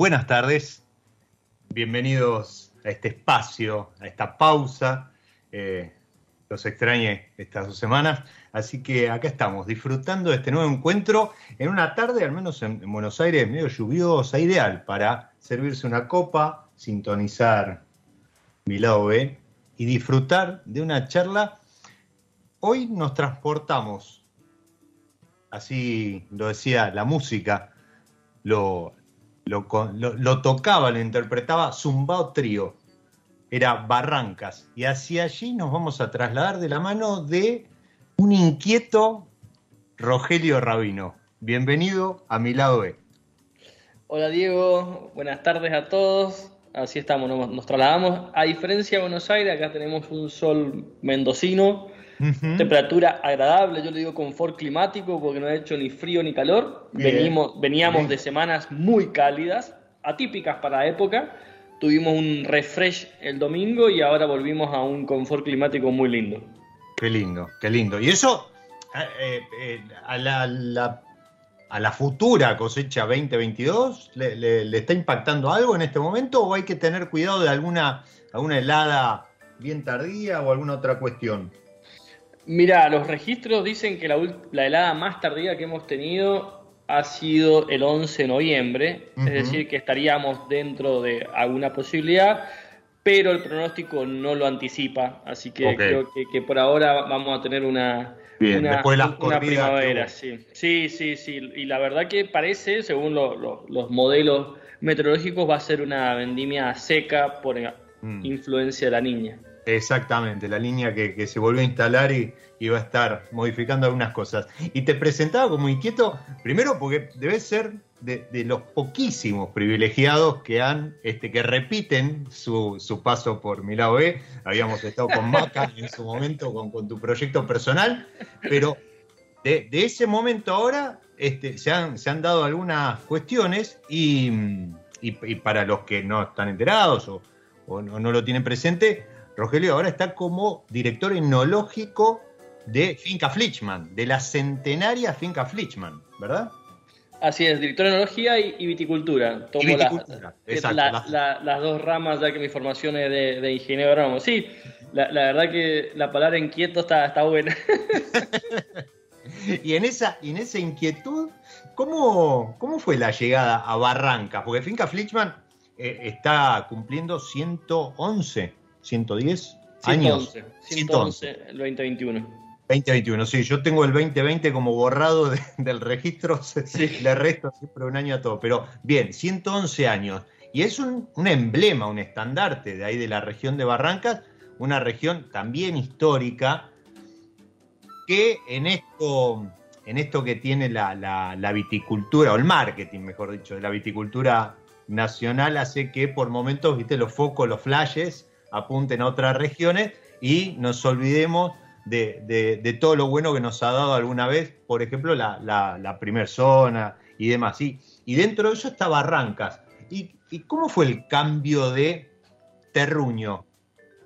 Buenas tardes, bienvenidos a este espacio, a esta pausa. Eh, los extrañé estas dos semanas, así que acá estamos, disfrutando de este nuevo encuentro en una tarde, al menos en, en Buenos Aires, medio lluviosa, ideal para servirse una copa, sintonizar mi lado B y disfrutar de una charla. Hoy nos transportamos, así lo decía la música, lo, lo, tocaba, lo interpretaba Zumbao Trío, era Barrancas, y hacia allí nos vamos a trasladar de la mano de un inquieto Rogelio Rabino. Bienvenido a mi lado B. Hola Diego, buenas tardes a todos. Así estamos, nos, nos trasladamos. A diferencia de Buenos Aires, acá tenemos un sol mendocino, Temperatura agradable, yo le digo confort climático porque no ha hecho ni frío ni calor. Bien. Venimos, veníamos Bien. de semanas muy cálidas, atípicas para la época. Tuvimos un refresh el domingo y ahora volvimos a un confort climático muy lindo. Qué lindo, qué lindo. Y eso eh, eh, eh, a, la, la- a la futura cosecha 2022, ¿le, le- le está impactando algo en este momento o hay que tener cuidado de alguna, alguna helada bien tardía o alguna otra cuestión? Mira, los registros dicen que la, la helada más tardía que hemos tenido ha sido el 11 de noviembre, es decir, que estaríamos dentro de alguna posibilidad, pero el pronóstico no lo anticipa, así que creo que, por ahora vamos a tener una, una, primavera. Sí. sí, sí, sí, y la verdad que parece, según los modelos meteorológicos, va a ser una vendimia seca por mm. influencia de la niña. Exactamente, la línea que, se volvió a instalar y, va a estar modificando algunas cosas. Y te presentaba como inquieto, primero porque debes ser de, los poquísimos privilegiados que han, este, que repiten su, paso por Milao B. Habíamos estado con Maca en su momento con, tu proyecto personal, pero de, ese momento ahora este, se, han, dado algunas cuestiones y, para los que no están enterados o, no lo tienen presente, Rogelio ahora está como director etnológico de Finca Flichman, de la centenaria Finca Flichman, ¿verdad? Así es, director de enología y, viticultura. Tomo viticultura, las dos ramas, ya que mi formación es de, ingeniero agrónomo. Sí, la, verdad que la palabra inquieto está, está buena. y en esa, en esa inquietud, ¿cómo, ¿cómo fue la llegada a Barranca? Porque Finca Flichman eh, está cumpliendo 111 110 años. 111, el 2021. 2021, sí, yo tengo el 2020 como borrado del registro, le resto siempre un año a todo, pero bien, 111 años. Y es un, emblema, un estandarte de ahí de la región de Barrancas, una región también histórica, que en esto, en esto que tiene la, la viticultura, o el marketing, mejor dicho, de la viticultura nacional, hace que por momentos, viste, los focos, los flashes, apunten a otras regiones y nos olvidemos de, todo lo bueno que nos ha dado alguna vez, por ejemplo, la, la, primer zona y demás. Y, y dentro de eso está Barrancas. ¿Y, cómo fue el cambio de terruño?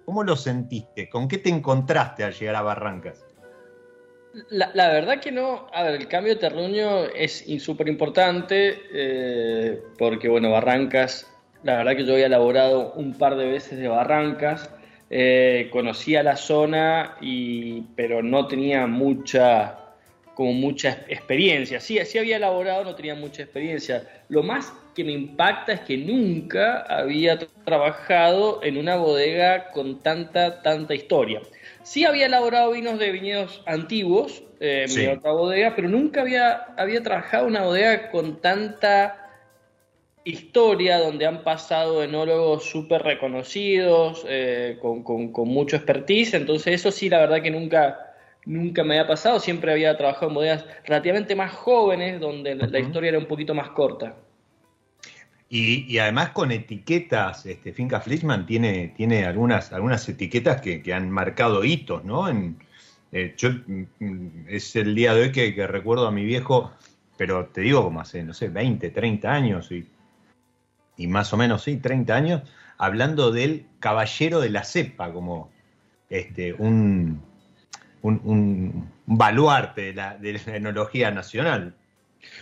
¿Cómo lo sentiste? ¿Con qué te encontraste al llegar a Barrancas? La, verdad que no, a ver, el cambio de terruño es súper importante eh, porque, bueno, Barrancas la verdad que yo había elaborado un par de veces de Barrancas, eh, conocía la zona, y, pero no tenía mucha, como mucha experiencia. Sí, sí había elaborado, no tenía mucha experiencia. Lo más que me impacta es que nunca había trabajado en una bodega con tanta, tanta historia. Sí había elaborado vinos de viñedos antiguos eh, en mi otra bodega, pero nunca había, había trabajado en una bodega con tanta historia donde han pasado enólogos súper reconocidos, eh, con, con, mucho expertise, entonces eso sí, la verdad que nunca, nunca me había pasado, siempre había trabajado en bodegas relativamente más jóvenes, donde la historia era un poquito más corta. Y, además con etiquetas, este, Finca Flichman tiene, tiene algunas, algunas etiquetas que, han marcado hitos, ¿no? En, eh, yo, mm, es el día de hoy que, que, recuerdo a mi viejo, pero te digo como hace, no sé, 20, 30 años, y y más o menos, sí, 30 años, hablando del caballero de la cepa, como este, un, un, baluarte de la, de la enología nacional.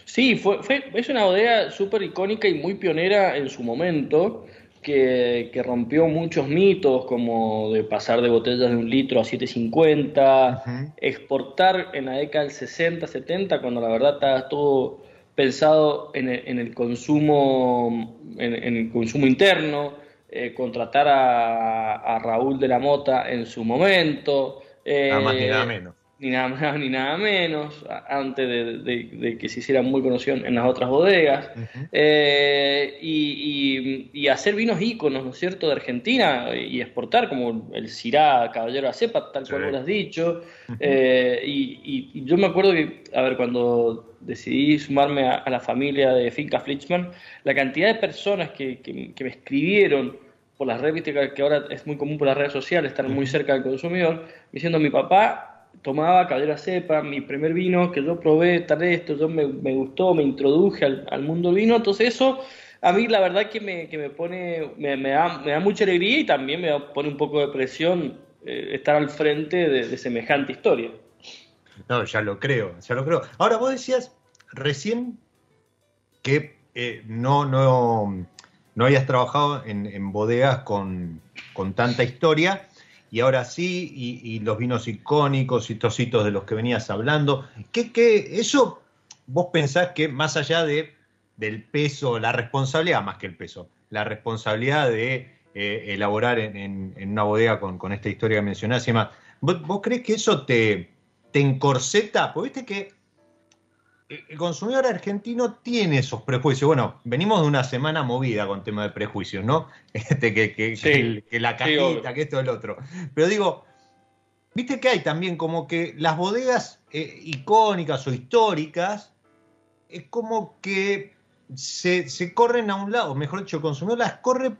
Sí, fue, fue, es una bodega súper icónica y muy pionera en su momento, que, que, rompió muchos mitos, como de pasar de botellas de un litro a 750, exportar en la década del 60, 70, cuando la verdad estaba todo pensado en el, consumo, en, el consumo interno, eh, contratar a, Raúl de la Mota en su momento. nada más ni nada menos. Ni nada más ni nada menos, antes de, que se hiciera muy conocido en las otras bodegas. Eh, y, hacer vinos íconos, ¿no es cierto?, de Argentina y exportar, como el Cirá Caballero de Cepa, tal cual lo has dicho. Eh, y, yo me acuerdo que, a ver, cuando decidí sumarme a, la familia de Finca Flichman, la cantidad de personas que, me escribieron por las redes, que ahora es muy común por las redes sociales, están muy cerca del consumidor, diciendo mi papá tomaba cadera cepa, mi primer vino que yo probé, tal esto, yo me, gustó, me introduje al, mundo vino, entonces eso a mí la verdad que me, que me pone, me, da, me da mucha alegría y también me pone un poco de presión eh, estar al frente de semejante historia. No, ya lo creo, ya lo creo. Ahora, vos decías recién que eh, no, no, no habías trabajado en, bodegas con, tanta historia, y ahora sí, y, los vinos icónicos y tocitos de los que venías hablando. ¿Qué, qué, eso vos pensás que más allá de, del peso, la responsabilidad más que el peso, la responsabilidad de eh, elaborar en, una bodega con, esta historia que mencionás y demás, ¿vos, crees que eso te, te encorseta? Porque viste que el consumidor argentino tiene esos prejuicios. Bueno, venimos de una semana movida con tema de prejuicios, ¿no? Este, que, que, la cajita, que esto, el otro. Pero digo, viste que hay también como que las bodegas eh, icónicas o históricas, es como que se, corren a un lado, mejor dicho, el consumidor las corre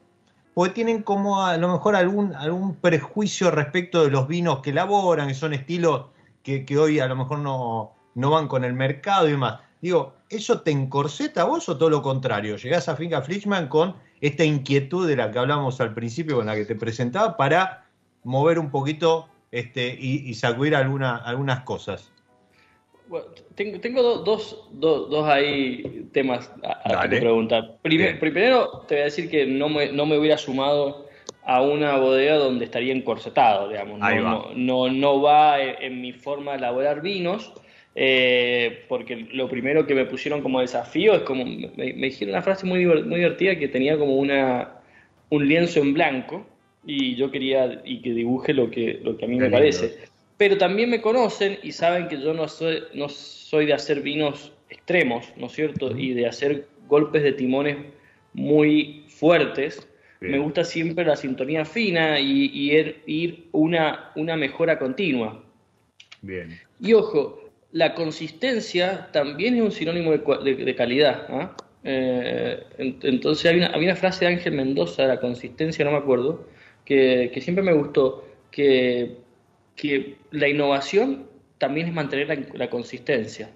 porque tienen como a lo mejor algún, algún prejuicio respecto de los vinos que elaboran, que son estilos que hoy a lo mejor no, no van con el mercado y demás. Digo, ¿eso te encorseta a vos o todo lo contrario? Llegás a Finca Flichman con esta inquietud de la que hablamos al principio, con la que te presentaba, para mover un poquito este, y, sacudir alguna, algunas cosas. tengo, dos, dos, ahí temas a, preguntar. primero te voy a decir que no me, no me hubiera sumado a una bodega donde estaría encorsetado, digamos. No, no, no, va en mi forma de elaborar vinos. Eh, porque lo primero que me pusieron como desafío es como, me, dijeron una frase muy, muy divertida que tenía como una, un lienzo en blanco y yo quería y que dibuje lo que, lo que a mí me parece. Pero también me conocen y saben que yo no soy, no soy de hacer vinos extremos, ¿no es cierto? Y de hacer golpes de timones muy fuertes. Me gusta siempre la sintonía fina y, ir, una, una mejora continua. Bien. Y ojo, la consistencia también es un sinónimo de, calidad. ¿ah? Eh, entonces hay una, frase de Ángel Mendoza, de la consistencia, no me acuerdo, que, siempre me gustó, que, que, la innovación también es mantener la, consistencia.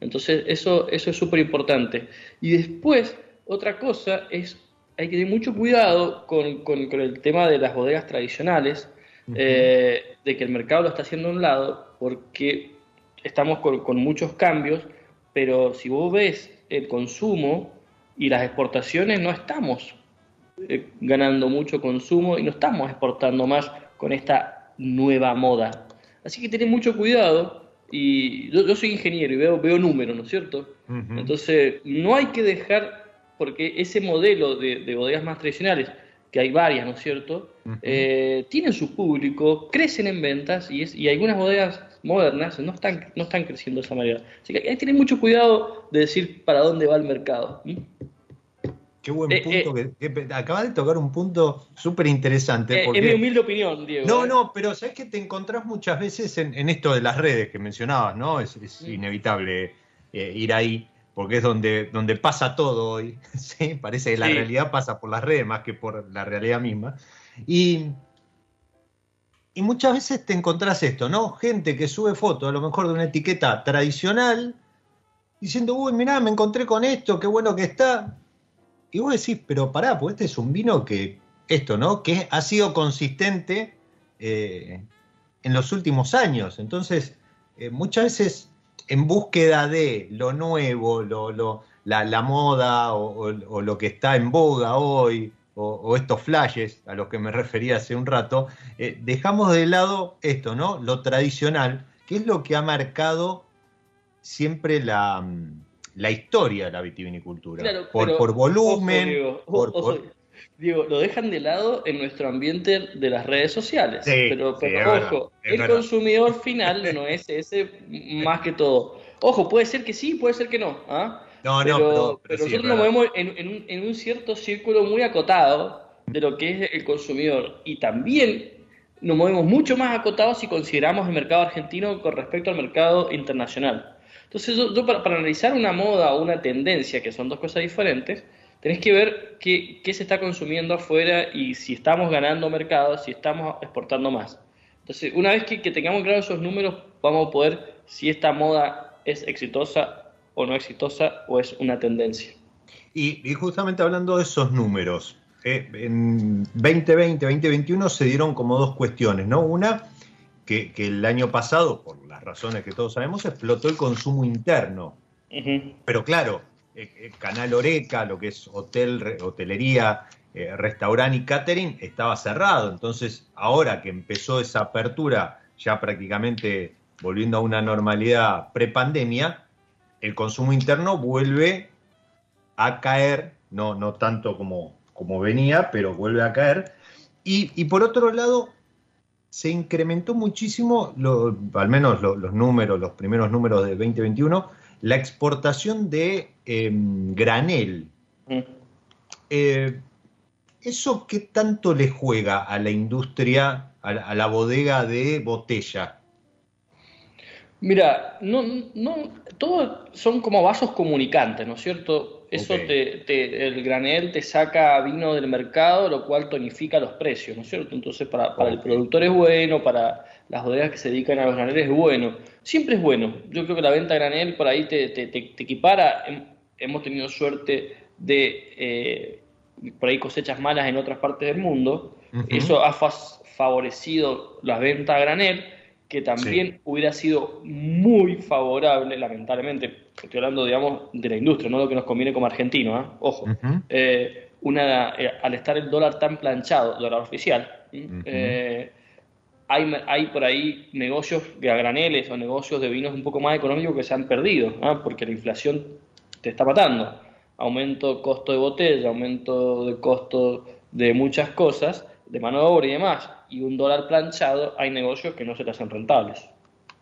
Entonces eso, eso es súper importante. Y después, otra cosa es, hay que tener mucho cuidado con, el tema de las bodegas tradicionales, eh, de que el mercado lo está haciendo a un lado, porque estamos con, muchos cambios, pero si vos ves el consumo y las exportaciones, no estamos eh, ganando mucho consumo y no estamos exportando más con esta nueva moda. Así que tenés mucho cuidado y yo, soy ingeniero y veo, veo números, ¿no es cierto? Entonces, no hay que dejar, porque ese modelo de, de bodegas más tradicionales, que hay varias, ¿no es cierto? Eh, tienen su público, crecen en ventas y, y algunas bodegas modernas no están, no están creciendo de esa manera. Así que hay que tener mucho cuidado de decir para dónde va el mercado. Qué buen eh, punto. Eh, que, acabas de tocar un punto súper interesante. es mi humilde opinión, Diego. No, no, pero sabes que te encontrás muchas veces en, esto de las redes que mencionabas, ¿no? Es, inevitable ir ahí, porque es donde, donde pasa todo hoy. ¿sí? Parece que la realidad pasa por las redes más que por la realidad misma. Y y muchas veces te encontrás esto, ¿no? Gente que sube fotos, a lo mejor de una etiqueta tradicional, diciendo, uy, mirá, me encontré con esto, qué bueno que está. Y vos decís, pero pará, pues este es un vino que, esto, ¿no? Que ha sido consistente eh, en los últimos años. Entonces, eh, muchas veces en búsqueda de lo nuevo, lo, la, moda o lo que está en boga hoy, o, estos flashes a los que me refería hace un rato, eh, dejamos de lado esto, ¿no? Lo tradicional, que es lo que ha marcado siempre la, mm, la historia de la vitivinicultura. por, por, volumen, Digo, lo dejan de lado en nuestro ambiente de las redes sociales. pero, ojo, el consumidor final no es ese más que todo. Ojo, puede ser que sí, puede ser que no. ¿ah? No, pero, no, pero, nosotros nos movemos en, un, cierto círculo muy acotado de lo que es el consumidor y también nos movemos mucho más acotados si consideramos el mercado argentino con respecto al mercado internacional. Entonces, yo, para, analizar una moda o una tendencia, que son dos cosas diferentes, tenés que ver qué, se está consumiendo afuera y si estamos ganando mercado, si estamos exportando más. Entonces, una vez que, que tengamos claros esos números, vamos a poder, si esta moda es exitosa o no exitosa o es una tendencia. Y, justamente hablando de esos números, eh, en 2020, 2021 se dieron como dos cuestiones, ¿no? Una, que, el año pasado, por las razones que todos sabemos, explotó el consumo interno. Pero claro, eh, eh, Canal Oreca, lo que es hotel, hotelería, restaurante y catering, estaba cerrado. Entonces, ahora que empezó esa apertura, ya prácticamente volviendo a una normalidad prepandemia, el consumo interno vuelve a caer, no, no tanto como, como venía, pero vuelve a caer. Y, por otro lado, se incrementó muchísimo, al menos los números, los primeros números de 2021, la exportación de em, granel. Mm. Eh, ¿Eso qué tanto le juega a la industria, a la, bodega de botella? Mira, no, no, todos son como vasos comunicantes, ¿no es cierto? Eso te, el granel te saca vino del mercado, lo cual tonifica los precios, ¿no es cierto? Entonces, para, el productor es bueno, para las bodegas que se dedican a los graneles es bueno. Siempre es bueno. Yo creo que la venta de granel por ahí te, equipara. Hemos tenido suerte de eh, por ahí cosechas malas en otras partes del mundo. Eso ha favorecido las ventas a granel que también hubiera sido muy favorable, lamentablemente, estoy hablando, digamos, de la industria, no lo que nos conviene como argentino, ¿eh? ojo, eh, una, eh, al estar el dólar tan planchado, dólar oficial, hay, hay por ahí negocios de graneles o negocios de vinos un poco más económicos que se han perdido, porque la inflación te está matando. Aumento de costo de botella, aumento de costo de muchas cosas, de mano de obra y demás, y un dólar planchado, hay negocios que no se te hacen rentables.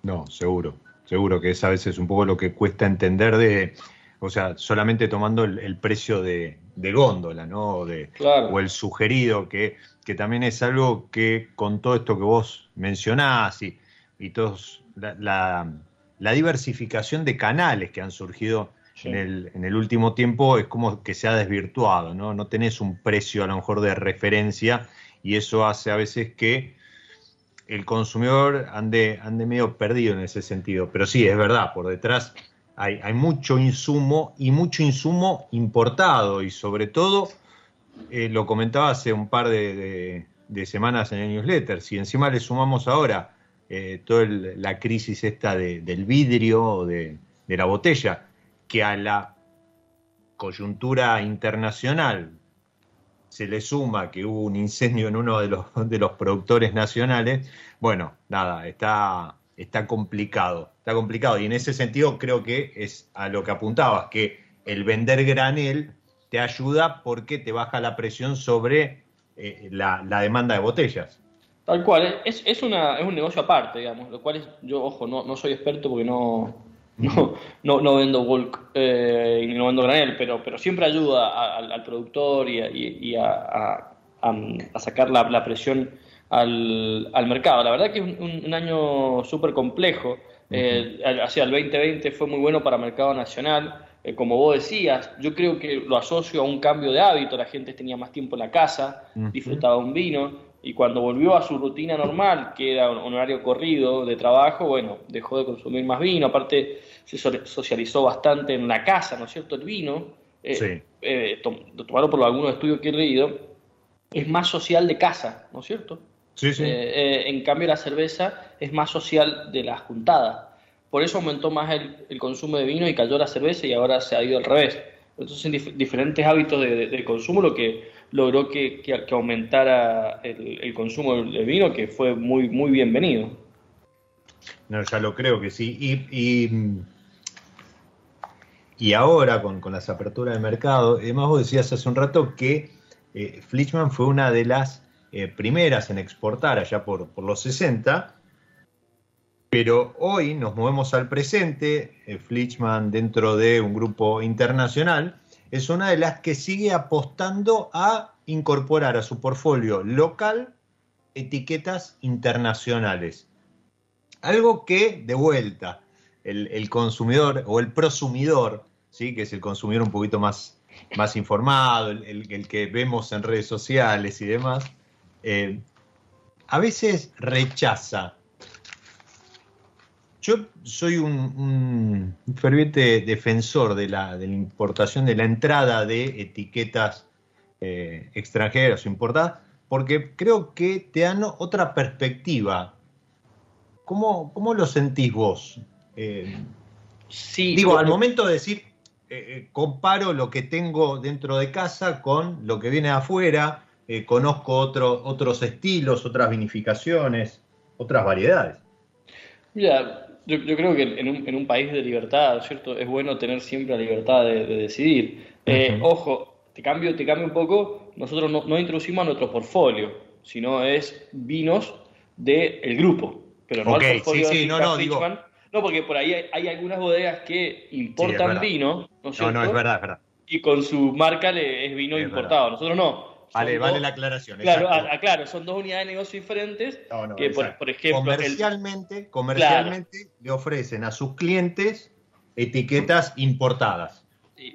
No, seguro, seguro que es a veces un poco lo que cuesta entender de, o sea, solamente tomando el, precio de, góndola, ¿no? O, de, o el sugerido, que, que también es algo que con todo esto que vos mencionás y, y todos, la, la, diversificación de canales que han surgido en, el, en el último tiempo es como que se ha desvirtuado, ¿no? No tenés un precio a lo mejor de referencia y eso hace a veces que el consumidor ande, ande medio perdido en ese sentido. Pero sí, es verdad, por detrás hay, mucho insumo y mucho insumo importado y sobre todo, eh, lo comentaba hace un par de, semanas en el newsletter, si encima le sumamos ahora eh, toda la crisis esta del vidrio o de, de la botella, que a la coyuntura internacional se le suma que hubo un incendio en uno de los, de los productores nacionales, bueno, nada, está, está complicado, está complicado. Y en ese sentido creo que es a lo que apuntabas, que el vender granel te ayuda porque te baja la presión sobre eh, la, demanda de botellas. Tal cual, es, es, una, es un negocio aparte, digamos, lo cual es, yo, ojo, no, no soy experto porque no, no, no, no vendo bulk eh, y no vendo granel, pero, pero siempre ayuda al productor y, a, sacar la, presión al, mercado. La verdad que es un, año súper complejo. Eh, hacia el 2020 fue muy bueno para el mercado nacional. Eh, como vos decías, yo creo que lo asocio a un cambio de hábito. La gente tenía más tiempo en la casa, disfrutaba un vino y cuando volvió a su rutina normal, que era un horario corrido de trabajo, bueno, dejó de consumir más vino, aparte se socializó bastante en la casa, ¿no es cierto? El vino, eh, sí. eh, tomado por algunos estudios que he leído, es más social de casa, ¿no es cierto? Sí, sí. Eh, eh, en cambio la cerveza es más social de la juntada. Por eso aumentó más el, consumo de vino y cayó la cerveza y ahora se ha ido al revés. Entonces, diferentes hábitos de consumo, lo que logró que, aumentara el, consumo de vino, que fue muy, muy bienvenido. No, ya lo creo que sí. Y, y, ahora, con, las aperturas de mercado, además vos decías hace un rato que eh, Flichman fue una de las eh, primeras en exportar allá por, por, los 60, pero hoy nos movemos al presente, eh, Flichman dentro de un grupo internacional, es una de las que sigue apostando a incorporar a su portfolio local etiquetas internacionales. Algo que, de vuelta, el, consumidor o el prosumidor, ¿sí? que es el consumidor un poquito más, más informado, el, que vemos en redes sociales y demás, eh, a veces rechaza yo soy un, ferviente defensor de la, importación, de la entrada de etiquetas eh, extranjeras o importadas, porque creo que te dan otra perspectiva. ¿Cómo, lo sentís vos? Eh, sí, digo, al momento de decir, eh, comparo lo que tengo dentro de casa con lo que viene de afuera, conozco otros estilos, otras vinificaciones, otras variedades. Mira, yo, creo que en un, en un, país de libertad, ¿cierto? Es bueno tener siempre la libertad de, decidir. Eh, ojo, te cambio, te cambio un poco, nosotros no, no introducimos a nuestro portfolio, sino es vinos del grupo, pero no el portfolio sí, sí, no, no, digo... No, porque por ahí hay, algunas bodegas que importan vino, ¿no es No, no, es verdad, es verdad. Y con su marca le, es vino importado, nosotros no. Vale, vale la aclaración. Claro, claro, son dos unidades de negocio diferentes que, por, ejemplo... Comercialmente, comercialmente le ofrecen a sus clientes etiquetas importadas.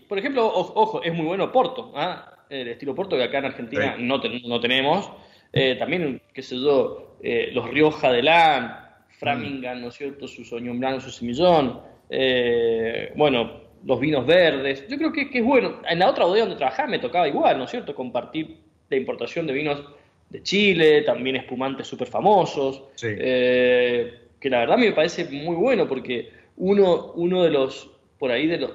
Por ejemplo, ojo, es muy bueno Porto, ¿ah? el estilo Porto que acá en Argentina no, no, tenemos. Eh, también, qué sé yo, eh, los Rioja de Lan, Framingham, ¿no es cierto? Su Soñón Blanco, su Semillón. Eh, bueno, los vinos verdes. Yo creo que, es bueno. En la otra bodega donde trabajaba me tocaba igual, ¿no es cierto? Compartir la importación de vinos de Chile, también espumantes súper famosos, eh, que la verdad a mí me parece muy bueno porque uno, uno de los, por ahí de los,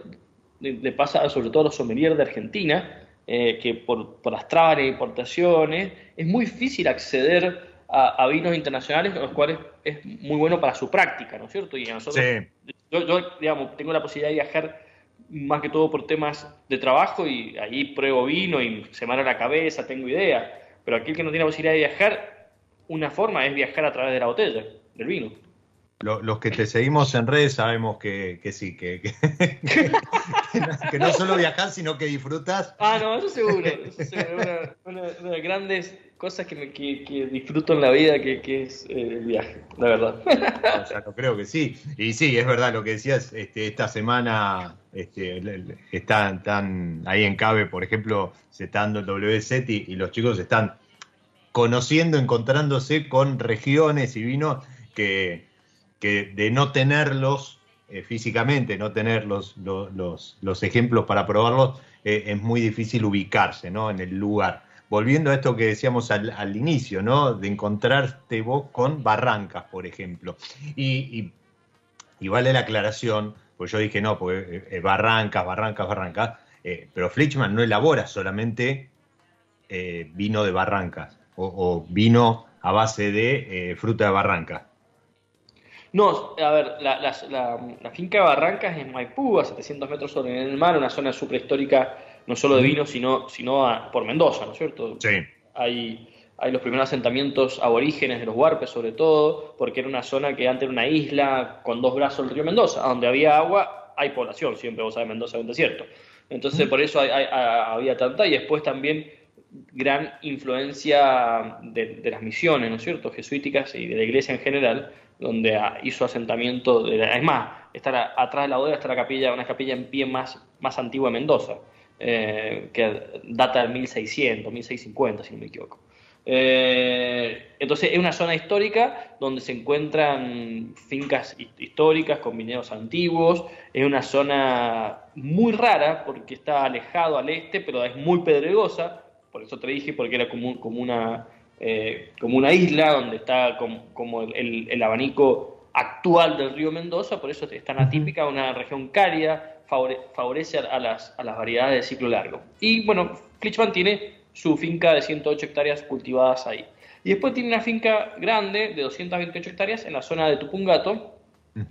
de, pasa sobre todo a los sommeliers de Argentina, eh, que por, por, las trabas de importaciones es muy difícil acceder a, vinos internacionales, los cuales es muy bueno para su práctica, ¿no es cierto? Y nosotros, yo, yo, digamos, tengo la posibilidad de viajar más que todo por temas de trabajo y ahí pruebo vino y se me la cabeza, tengo idea. Pero aquel que no tiene la posibilidad de viajar, una forma es viajar a través de la botella, del vino. Los que te seguimos en redes sabemos que, sí, que, que, no, solo viajas, sino que disfrutas. Ah, no, eso seguro. Eso seguro. Una, de las grandes cosas que, me, disfruto en la vida que, es eh, el viaje, la verdad. O sea, creo que sí. Y sí, es verdad lo que decías, este, esta semana este, están, ahí en CABE, por ejemplo, se está dando el WSET y, los chicos están conociendo, encontrándose con regiones y vinos que que de no tenerlos eh, físicamente, no tener los, los, ejemplos para probarlos, eh, es muy difícil ubicarse ¿no? en el lugar. Volviendo a esto que decíamos al, inicio, ¿no? de encontrarte vos con barrancas, por ejemplo. Y, vale la aclaración, pues yo dije, no, pues eh, barrancas, barrancas, barrancas, pero Flichman no elabora solamente vino de barrancas o, o, vino a base de fruta de barrancas no, a ver, la, la, finca de Barrancas en Maipú, a 700 metros sobre el mar, una zona súper histórica, no solo de vino, sino, sino por Mendoza, ¿no es cierto? Sí. Hay, hay los primeros asentamientos aborígenes de los Huarpes, sobre todo, porque era una zona que antes era una isla con dos brazos del río Mendoza, donde había agua, hay población, siempre vos sabés, Mendoza es un desierto. Entonces, por eso había tanta, y después también gran influencia de, las misiones, ¿no es cierto?, jesuíticas y de la iglesia en general, donde hizo asentamiento. De es más, está atrás de la bodega está la capilla, una capilla en pie más, más antigua de Mendoza, eh, que data del 1600, 1650, si no me equivoco. Eh, entonces es una zona histórica donde se encuentran fincas históricas con viñedos antiguos, es una zona muy rara porque está alejado al este, pero es muy pedregosa, por eso te dije, porque era como, como una eh, como una isla donde está como, el, abanico actual del río Mendoza, por eso es tan atípica, una región cálida, favorece a las, a las variedades de ciclo largo. Y bueno, Flichman tiene su finca de 108 hectáreas cultivadas ahí. Y después tiene una finca grande de 228 hectáreas en la zona de Tupungato,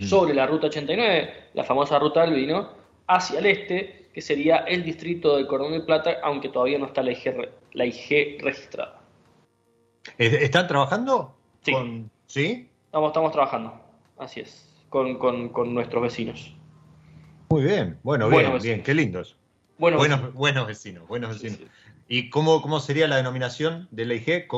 sobre la ruta 89, la famosa ruta del vino, hacia el este, que sería el distrito del Cordón de Plata, aunque todavía no está la la IG registrada. ¿Están trabajando? Sí. ¿Sí? Estamos, estamos trabajando, así es, con, nuestros vecinos. Muy bien, bueno, bien, bien, qué lindos. Buenos, buenos vecinos, buenos vecinos. ¿Y cómo, cómo sería la denominación de la IG?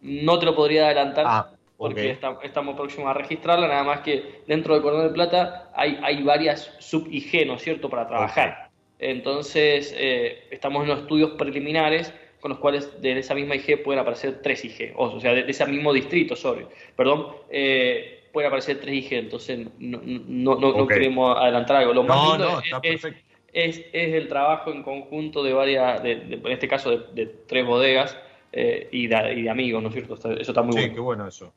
No te lo podría adelantar. Ah, porque estamos próximos a registrarla, nada más que dentro del Cordón de Plata hay, hay varias sub-IG, ¿no es cierto?, para trabajar. Entonces, eh, estamos en los estudios preliminares con los cuales de esa misma IG pueden aparecer tres IG, o sea, de, ese mismo distrito, sorry, perdón, eh, pueden aparecer tres IG, entonces no, no, no, queremos adelantar algo. Lo más lindo es, el trabajo en conjunto de varias, en este caso de, tres bodegas eh, y, de, amigos, ¿no es cierto? Eso está muy bueno. Sí, qué bueno eso.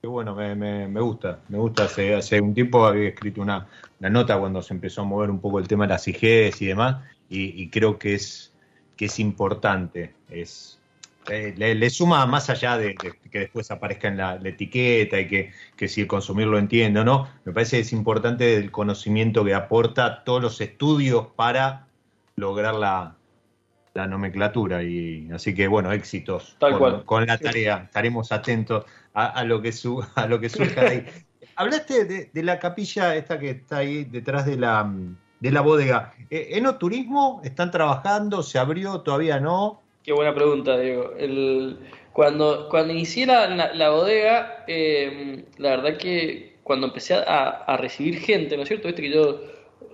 Qué bueno, me, me, gusta, me gusta. Hace, hace un tiempo había escrito una, nota cuando se empezó a mover un poco el tema de las IGs y demás, y creo que es que es importante. Es, eh, le, suma más allá de, que después aparezca en la, etiqueta y que, que, si el consumir lo entiende o no, me parece que es importante el conocimiento que aporta todos los estudios para lograr la, nomenclatura. y Así que bueno, éxitos con, la tarea. Estaremos atentos a, lo, que su, a lo que surja ahí. Hablaste de, la capilla esta que está ahí detrás de la, de la bodega. Eh, ¿Enoturismo están trabajando? ¿Se abrió? ¿Todavía no? Qué buena pregunta, Diego. El, cuando, cuando inicié la, bodega, eh, la verdad que cuando empecé a, recibir gente, ¿no es cierto? Viste que yo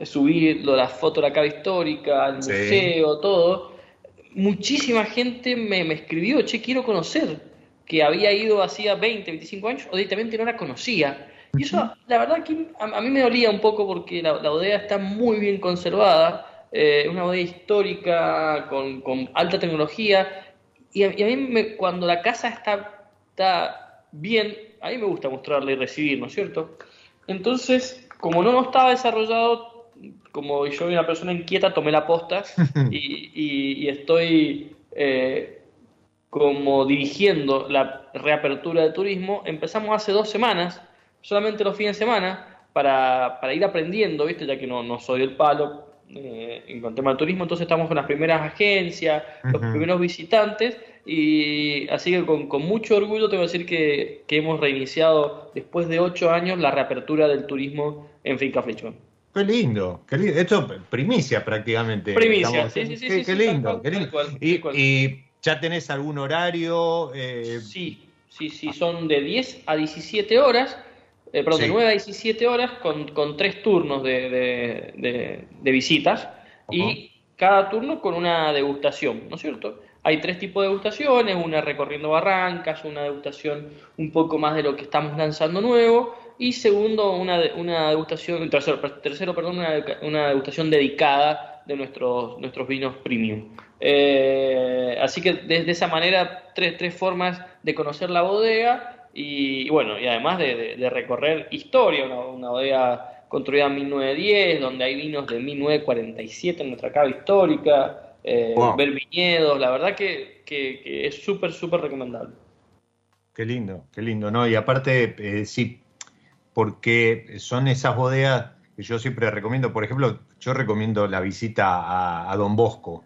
subí lo, la foto de la cava histórica, el museo, todo. Muchísima gente me, me, escribió, che, quiero conocer, que había ido hacía 20, 25 años, o directamente no la conocía. Y eso, la verdad que a, mí me dolía un poco porque la, la bodega está muy bien conservada eh, una bodega histórica con, alta tecnología. Y a, mí, cuando la casa está, está bien, a mí me gusta mostrarle y recibir, ¿no es cierto? Entonces, como no, estaba desarrollado, como yo soy una persona inquieta, tomé la posta y, estoy eh, como dirigiendo la reapertura de turismo. Empezamos hace dos semanas, solamente los fines de semana, para, para ir aprendiendo, ¿viste? Ya que no, no soy el palo, eh, en tema de turismo, entonces estamos con las primeras agencias, los primeros visitantes, y así que con, mucho orgullo te voy a decir que, hemos reiniciado después de ocho años la reapertura del turismo en Finca Flichman. Qué lindo, qué lindo. Esto primicia prácticamente. Primicia, sí, sí, sí. Qué, lindo, y, ya tenés algún horario? Eh... Sí, sí, sí, son de 10 a 17 horas eh, perdón, de 9 a 17 horas con, con tres turnos de, de, visitas y cada turno con una degustación, ¿no es cierto? Hay tres tipos de degustaciones, una recorriendo barrancas, una degustación un poco más de lo que estamos lanzando nuevo y segundo una, una degustación, tercero, tercero perdón, una, una degustación dedicada de nuestros, nuestros vinos premium. Eh, así que de, de, esa manera, tres, tres formas de conocer la bodega y, bueno, y además de, recorrer historia, una, bodega construida en 1910, donde hay vinos de 1947 en nuestra cava histórica, eh, ver viñedos, la verdad que, es súper, súper recomendable. Qué lindo, qué lindo, ¿no? Y aparte, eh, sí, porque son esas bodegas que yo siempre recomiendo, por ejemplo, yo recomiendo la visita a, Don Bosco.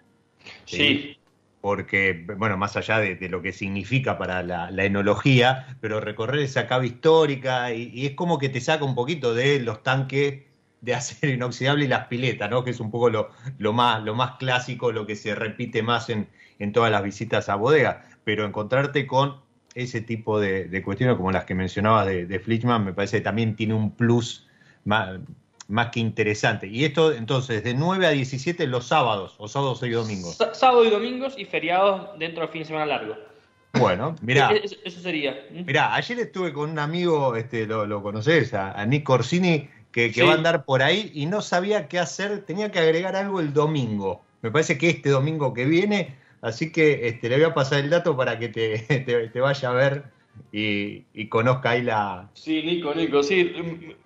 sí porque, bueno, más allá de, lo que significa para la, enología, pero recorrer esa cava histórica y, es como que te saca un poquito de los tanques de acero inoxidable y las piletas, ¿no? Que es un poco lo, lo, más, lo más clásico, lo que se repite más en, en todas las visitas a bodega. Pero encontrarte con ese tipo de, cuestiones como las que mencionabas de, de me parece que también tiene un plus más, más que interesante. Y esto entonces de 9 a 17 los sábados, o sábados y domingos. sábado y domingos y feriados dentro del fin de semana largo. Bueno, mira. Eso, sería. Mira, ayer estuve con un amigo, este, lo, lo conoces, a, Nick Corsini, que, va a andar por ahí y no sabía qué hacer, tenía que agregar algo el domingo. Me parece que este domingo que viene, así que este, le voy a pasar el dato para que te, te vaya a ver y, conozca ahí la... Sí, Nico, Nico, sí.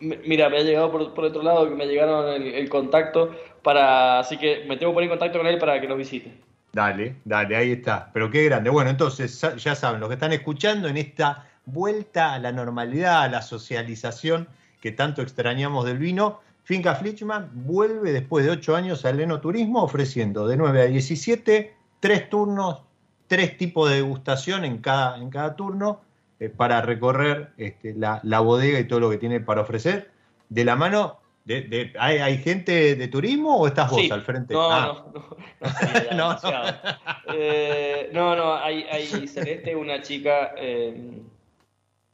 Mira, me ha llegado por, por otro lado que me llegaron el, contacto para... Así que me tengo que poner en contacto con él para que nos visite. Dale, dale, ahí está. Pero qué grande. Bueno, entonces ya saben, los que están escuchando en esta vuelta a la normalidad, a la socialización que tanto extrañamos del vino, Finca Flichman vuelve después de ocho años al enoturismo ofreciendo de 9 a 17 tres turnos, tres tipos de degustación en cada, en cada turno eh, para recorrer este, la, bodega y todo lo que tiene para ofrecer. De la mano, de, ¿hay, gente de turismo o estás vos al frente? No, ah. no, no. no, eh, no, no, hay, hay Celeste, una chica eh,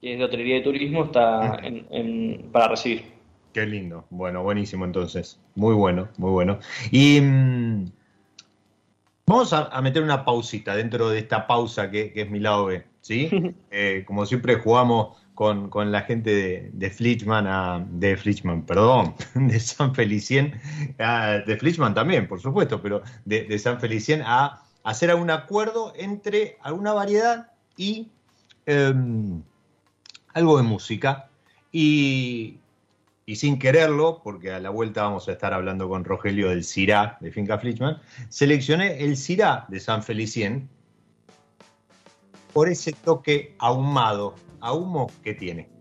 que es de hotelería de turismo, está en, para recibir. Qué lindo. Bueno, buenísimo entonces. Muy bueno, muy bueno. Y mm, vamos a, meter una pausita dentro de esta pausa que, que es mi lado B. ¿sí? Eh, como siempre jugamos con, la gente de, de Flichman, de Flichman, perdón, de San Felicien, de Flichman también, por supuesto, pero de, San Felicien a hacer algún acuerdo entre alguna variedad y em, algo de música. Y, y, sin quererlo, porque a la vuelta vamos a estar hablando con Rogelio del Cirá de Finca Flichman, seleccioné el Cirá de San Felicien, por ese toque ahumado, a humo que tiene.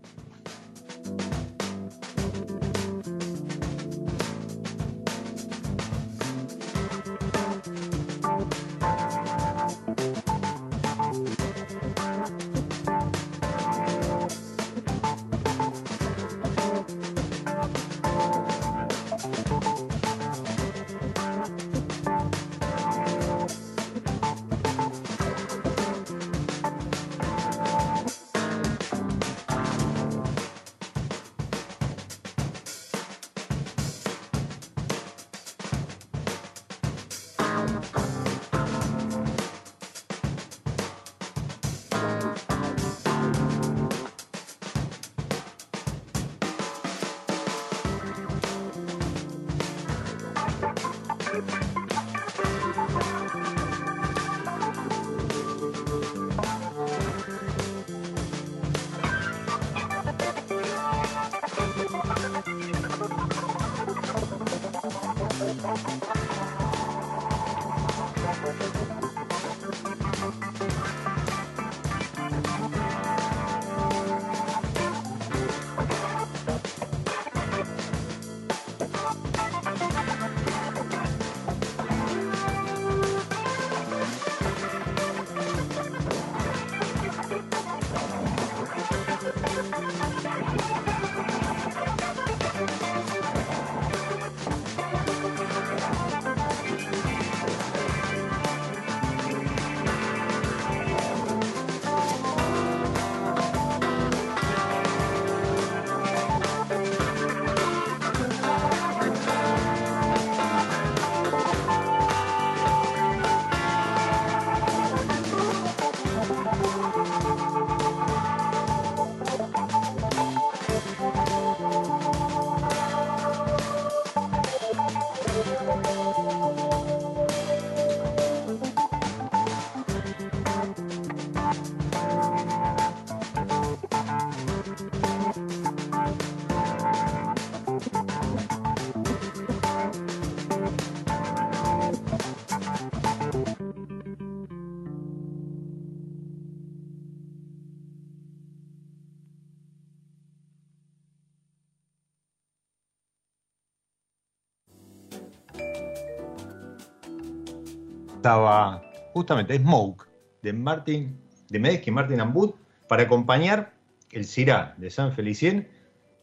Estaba justamente Smoke de Martin, de Medesky, Martin Ambud, para acompañar el Syrah de San Felicien.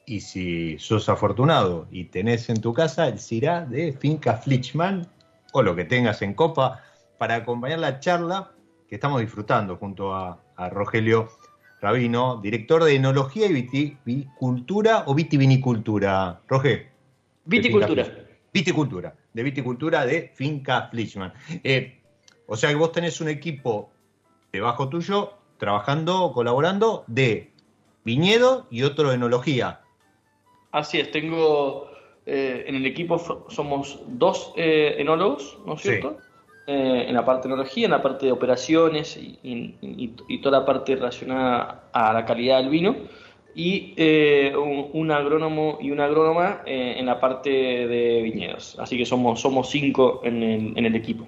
Y si sos afortunado y tenés en tu casa el Syrah de Finca Flichman o lo que tengas en copa, para acompañar la charla que estamos disfrutando junto a, Rogelio Rabino, director de Enología y Viticultura o Vitivinicultura. Roger. Viticultura. Viticultura de viticultura de Finca Flichman. Eh, o sea que vos tenés un equipo debajo tuyo trabajando, colaborando de viñedo y otro de enología. Así es, tengo eh, en el equipo somos dos eh, enólogos, ¿no es cierto? en la parte de enología, en la parte de operaciones y, toda la parte relacionada a la calidad del vino y eh, un, agrónomo y una agrónoma eh, en la parte de viñedos. Así que somos, somos cinco en el, en el equipo.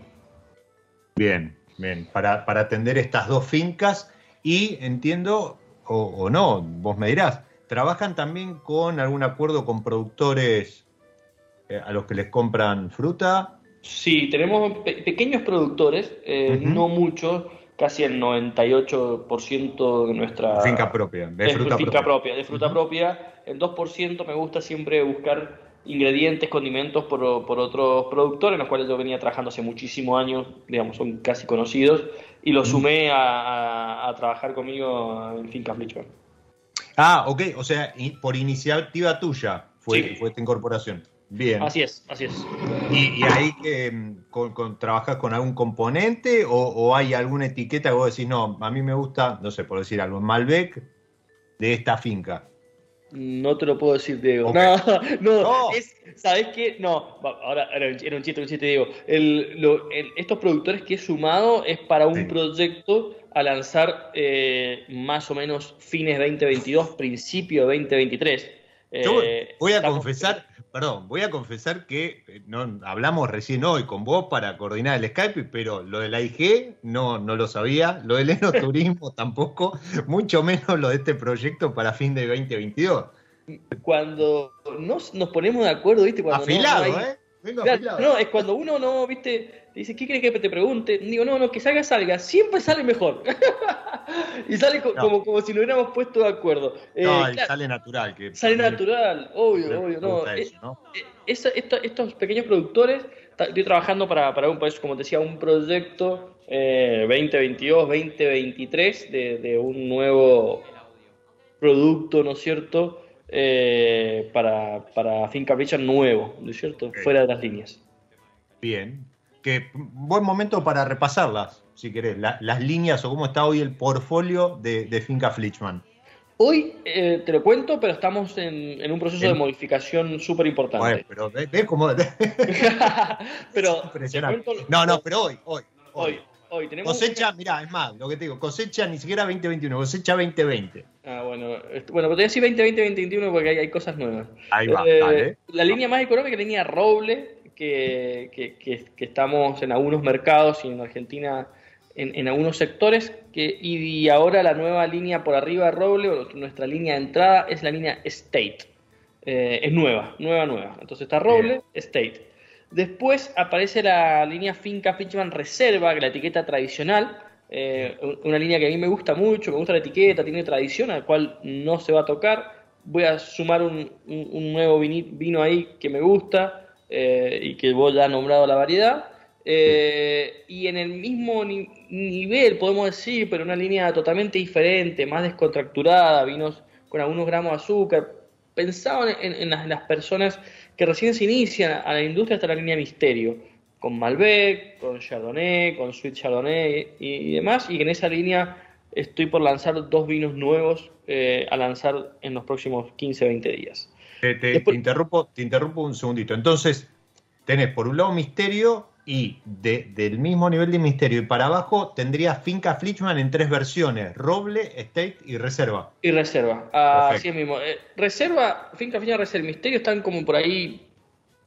Bien, bien, para, para, atender estas dos fincas y entiendo, o, no, vos me dirás, ¿trabajan también con algún acuerdo con productores eh, a los que les compran fruta? Sí, tenemos pequeños productores, no muchos casi el 98% de nuestra finca propia, de fruta propia. de fruta propia. El 2% me gusta siempre buscar ingredientes, condimentos por, otros productores, en los cuales yo venía trabajando hace muchísimos años, digamos, son casi conocidos, y los sumé a, trabajar conmigo en Finca Flichman. Ah, ok, o sea, por iniciativa tuya fue, fue esta incorporación. Bien. Así es, así es. ¿Y, ahí que mm, con, trabajas con algún componente o, hay alguna etiqueta que vos decís, no, a mí me gusta, no sé, por decir algo, Malbec de esta finca? No te lo puedo decir, Diego. No, no, ¿sabes qué? No, ahora era, un chiste, un chiste, Diego. estos productores que he sumado es para un proyecto a lanzar eh, más o menos fines 2022, principio 2023. Yo voy a confesar, perdón, voy a confesar que eh, no hablamos recién hoy con vos para coordinar el Skype, pero lo de la IG no, no lo sabía, lo del enoturismo tampoco, mucho menos lo de este proyecto para fin de 2022. Cuando nos, nos ponemos de acuerdo, ¿viste? Cuando afilado, no, ¿eh? Vengo Claro, no, es cuando uno no, viste, dice, ¿qué crees que te pregunte? Digo, no, no, que salga, salga. Siempre sale mejor. y sale co- No. como, como si nos hubiéramos puesto de acuerdo. Eh, No, claro, sale natural. Que sale natural, obvio, obvio. No. Eh, eso, ¿no? eh, esa- esto- estos pequeños productores, estoy trabajando para, para un, pues, como te decía, un proyecto eh, 2022, 2023 de, de un nuevo producto, ¿no es cierto? Eh, para, para Finca Richard nuevo, ¿no es cierto? Fuera de las líneas. Bien. Que buen momento para repasarlas, si querés, la- las líneas o cómo está hoy el portfolio de, de Finca Flichman. Hoy eh, te lo cuento, pero estamos en, en un proceso de modificación súper Bueno, importante. pero ves cómo. pero te Impresionante. cuento- No, no, pero hoy, hoy. hoy, hoy tenemos Cosecha, mirá, es más, lo que te digo, cosecha ni siquiera 2021, cosecha 2020. Ah, bueno, bueno, pero te voy a decir 2020, 2021 porque hay, hay cosas nuevas. Ahí va, Eh, dale. La línea más económica, la línea Roble, que, que- que- que estamos en algunos mercados y en Argentina en, en algunos sectores, que, y, ahora la nueva línea por arriba de Roble, o nuestra línea de entrada, es la línea State. Eh, es nueva, nueva, nueva. Entonces está Roble, State. Después aparece la línea Finca Fitchman Reserva, que la etiqueta tradicional, eh, un- una línea que a mí me gusta mucho, me gusta la etiqueta, tiene tradición, al cual no se va a tocar. Voy a sumar un, nuevo vino ahí que me gusta eh, y que vos ya has nombrado la variedad. Eh, y en el mismo ni- nivel, podemos decir, pero una línea totalmente diferente, más descontracturada, vinos con algunos gramos de azúcar. Pensado en, en- en las, en las personas que recién se inician a la industria hasta la línea Misterio, con Malbec, con Chardonnay, con Sweet Chardonnay y, y demás, y en esa línea estoy por lanzar dos vinos nuevos eh, a lanzar en los próximos 15-20 días. Te, te- Después- te interrumpo, te interrumpo un segundito. Entonces, tenés por un lado misterio y de- del mismo nivel de misterio y para abajo tendrías Finca Flichman en tres versiones: Roble, State y Reserva. Y reserva, Ah, así es mismo. Eh, reserva, finca, finca, reserva, misterio están como por ahí,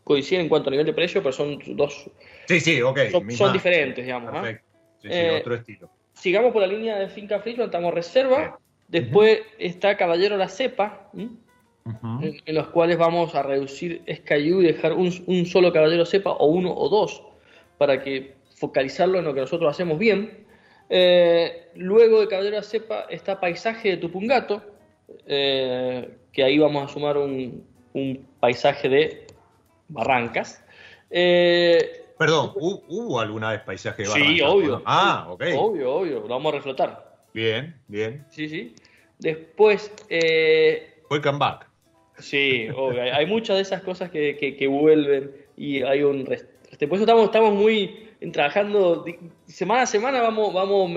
coinciden en cuanto a nivel de precio, pero son dos, Sí, sí, ok. son, diferentes, digamos. ¿ah? Perfecto. Sí, sí, Eh, otro estilo. Sigamos por la línea de finca Friedland, estamos reserva. Después está Caballero La Cepa, en los cuales vamos a reducir SKU y dejar un, un solo Caballero Cepa o uno o dos para que focalizarlo en lo que nosotros hacemos bien. Eh, luego de Caballero La Cepa está Paisaje de Tupungato, eh, que ahí vamos a sumar un, un paisaje de barrancas. Eh, Perdón, ¿hu- ¿hubo alguna vez paisaje de sí, Barrancas? obvio. Ah, ok. Obvio, obvio, lo vamos a reflotar. Bien, bien. Sí, sí. Después, eh, Welcome back. sí, obvio, hay, muchas de esas cosas que, que- que vuelven y hay un... res- este, Por eso estamos, estamos muy trabajando, semana a semana vamos, vamos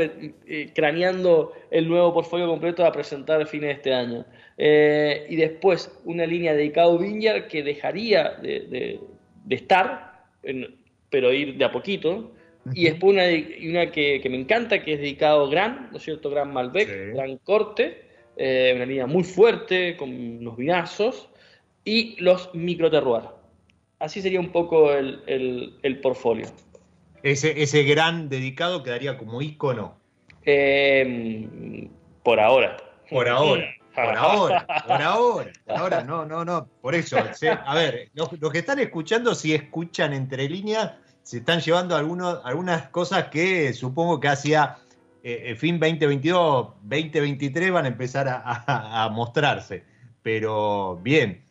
eh, craneando el nuevo portfolio completo a presentar a fines de este año. Eh, y después una línea dedicada a Vineyard que dejaría de, de- de estar, en- pero ir de a poquito. Y después una, una que, que me encanta, que es dedicado a Gran, ¿no es cierto? Gran Malbec, Sí. Gran Corte, eh, una línea muy fuerte, con unos vinazos, y los micro terroir. Así sería un poco el, el- el portfolio. Ese, ese gran dedicado quedaría como ícono. Eh, por ahora. Por ahora. Por ahora, por ahora, por ahora, no, no, no, por eso, a ver, los, los que están escuchando, si escuchan entre líneas, se están llevando algunos, algunas cosas que supongo que hacia eh, el fin 2022, 2023 van a empezar a, a- a mostrarse, pero bien,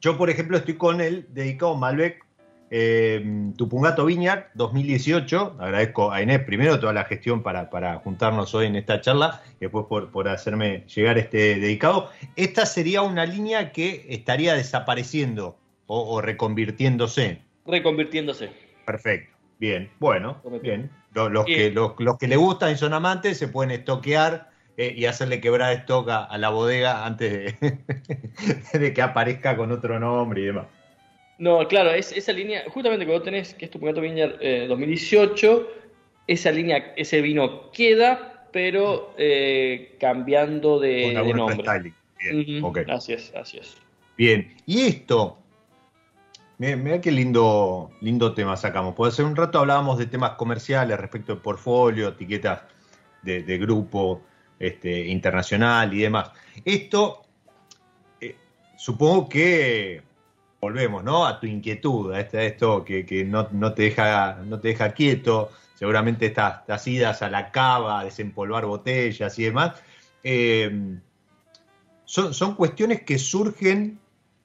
yo por ejemplo estoy con el dedicado Malbec eh, Tupungato Viñar 2018. Agradezco a Inés primero toda la gestión para, para juntarnos hoy en esta charla y después por, por hacerme llegar este dedicado. Esta sería una línea que estaría desapareciendo o, o reconvirtiéndose. Reconvirtiéndose. Perfecto. Bien, bueno, bien. Los, que, los, los que le gustan y son amantes se pueden estoquear eh, y hacerle quebrar stock a, a la bodega antes de, de que aparezca con otro nombre y demás. No, claro, es, esa línea, justamente vos tenés, que es tu Pugato Vineyard eh, 2018, esa línea, ese vino queda, pero eh, cambiando de, Con de nombre. restyling. Bien, ok. Así es, así es. Bien, y esto, Mira, qué lindo, lindo tema sacamos. Pues hace un rato hablábamos de temas comerciales respecto de portfolio, etiquetas de, grupo este, internacional y demás. Esto, eh, supongo que volvemos, ¿no? A tu inquietud, a, este, esto que, no, te deja, no te deja quieto. Seguramente estas, idas a la cava, a desempolvar botellas y demás. Eh, son, son cuestiones que surgen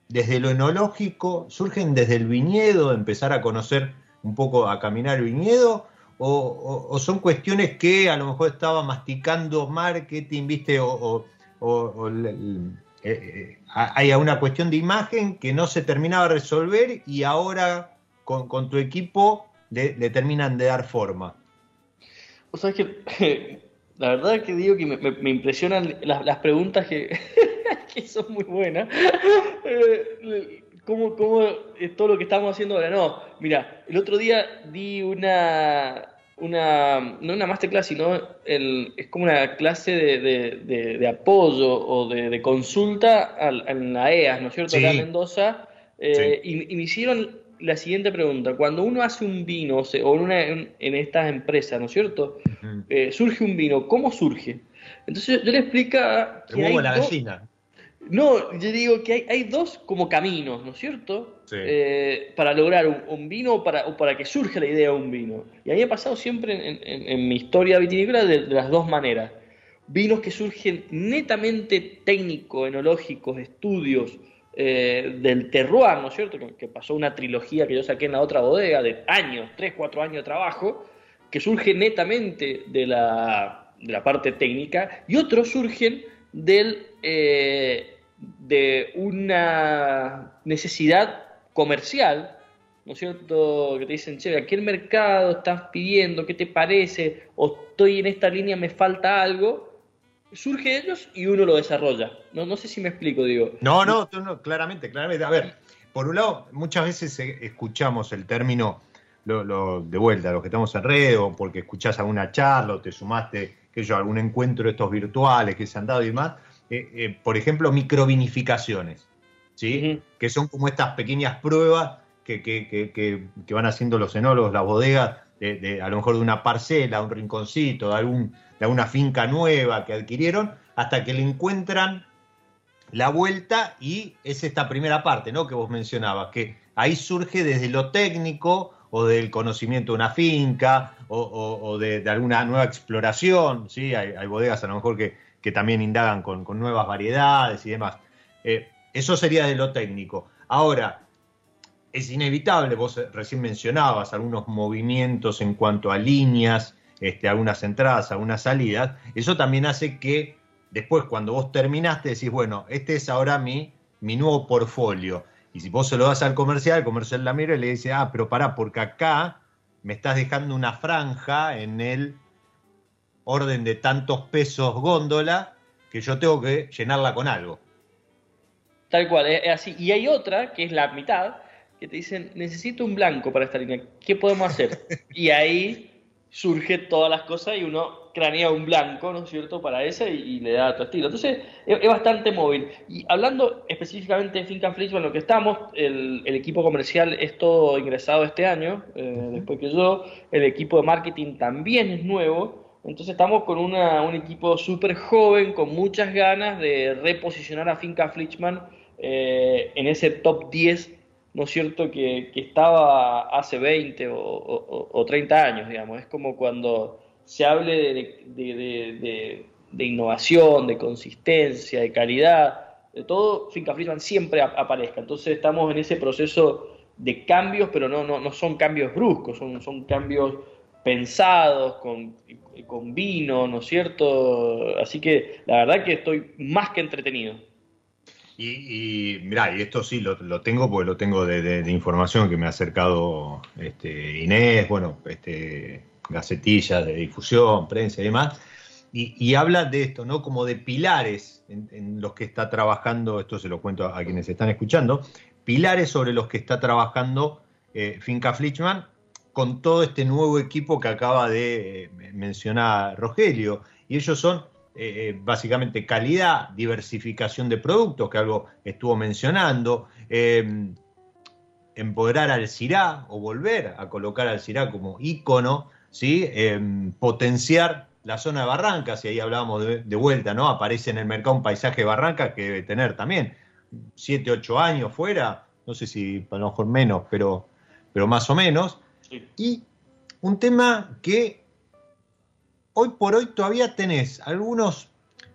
desde lo enológico, surgen desde el viñedo, empezar a conocer un poco, a caminar el viñedo, o, son cuestiones que a lo mejor estaba masticando marketing, viste, o, eh, eh, hay una cuestión de imagen que no se terminaba de resolver y ahora con, tu equipo le, terminan de dar forma. O sea, que la verdad que digo que me, impresionan las, preguntas que, son muy buenas. ¿Cómo, ¿Cómo, es todo lo que estamos haciendo ahora? No, mira, el otro día di una, una no una masterclass, sino el, es como una clase de, apoyo o de, consulta en la EAS, ¿no es cierto? Acá en Mendoza. Eh, y, me hicieron la siguiente pregunta. Cuando uno hace un vino o, una, en, estas empresas, ¿no es cierto? Eh, surge un vino, ¿cómo surge? Entonces yo le explica... Que hay la gallina. No, yo digo que hay, dos como caminos, ¿no es cierto? Eh, para lograr un, vino o para, para que surja la idea de un vino. Y a mí ha pasado siempre en, mi historia vitivinícola de, las dos maneras. Vinos que surgen netamente técnicos, enológicos, estudios, eh, del terroir, ¿no es cierto? Que, pasó una trilogía que yo saqué en la otra bodega de años, tres, cuatro años de trabajo, que surge netamente de la, de la parte técnica, y otros surgen del, eh, de una necesidad comercial, ¿no es cierto? Que te dicen, che, ¿a qué mercado estás pidiendo? ¿Qué te parece? O estoy en esta línea, me falta algo surge ellos y uno lo desarrolla. No, no sé si me explico, digo. No, no, no, claramente, claramente. A ver, por un lado, muchas veces escuchamos el término lo, de vuelta, los que estamos en red, o porque escuchás alguna charla, o te sumaste, que yo, algún encuentro de estos virtuales que se han dado y demás. Eh, eh, por ejemplo, microvinificaciones, ¿sí? Que son como estas pequeñas pruebas que, que, que, que van haciendo los enólogos, las bodegas, de, a lo mejor de una parcela, un rinconcito, de, algún, de alguna finca nueva que adquirieron, hasta que le encuentran la vuelta y es esta primera parte, ¿no? Que vos mencionabas, que ahí surge desde lo técnico o del conocimiento de una finca o, de, alguna nueva exploración, ¿sí? Hay, bodegas a lo mejor que, que también indagan con, nuevas variedades y demás. Eh, eso sería de lo técnico. Ahora, es inevitable, vos recién mencionabas algunos movimientos en cuanto a líneas, este, algunas entradas, algunas salidas, eso también hace que después cuando vos terminaste decís, bueno, este es ahora mi, mi nuevo portfolio. Y si vos se lo das al comercial, el comercial la mira y le dice, ah, pero pará, porque acá me estás dejando una franja en el orden de tantos pesos góndola que yo tengo que llenarla con algo. Tal cual, es así. Y hay otra, que es la mitad, que te dicen, necesito un blanco para esta línea, ¿qué podemos hacer? y ahí surge todas las cosas y uno cranea un blanco, ¿no es cierto?, para ese y, le da tu estilo. Entonces, es, bastante móvil. Y hablando específicamente de Finca Flix, bueno, lo que estamos, el, equipo comercial es todo ingresado este año, eh, después que yo, el equipo de marketing también es nuevo, entonces estamos con una, un equipo súper joven, con muchas ganas de reposicionar a Finca Flixman eh, en ese top 10 ¿no es cierto?, que, estaba hace 20 o, 30 años, digamos. Es como cuando se hable de, innovación, de consistencia, de calidad, de todo, Finca Friedman siempre aparezca. Entonces estamos en ese proceso de cambios, pero no, no, no son cambios bruscos, son, son cambios pensados, con, con vino, ¿no es cierto? Así que la verdad que estoy más que entretenido. Y, mira, y esto sí lo, tengo porque lo tengo de, información que me ha acercado este, Inés, bueno, este, gacetillas de difusión, prensa y demás, y, habla de esto, ¿no? Como de pilares en, los que está trabajando, esto se lo cuento a, quienes están escuchando, pilares sobre los que está trabajando eh, Finca Flichman con todo este nuevo equipo que acaba de eh, mencionar Rogelio, y ellos son eh, eh, básicamente calidad, diversificación de productos, que algo estuvo mencionando, em, empoderar al CIRA o volver a colocar al CIRA como ícono, ¿sí? Em, potenciar la zona de Barrancas, y ahí hablábamos de, vuelta, ¿no? Aparece en el mercado un paisaje de Barrancas que debe tener también 7, 8 años fuera, no sé si a lo mejor menos, pero, pero más o menos. Y un tema que hoy por hoy todavía tenés algunos,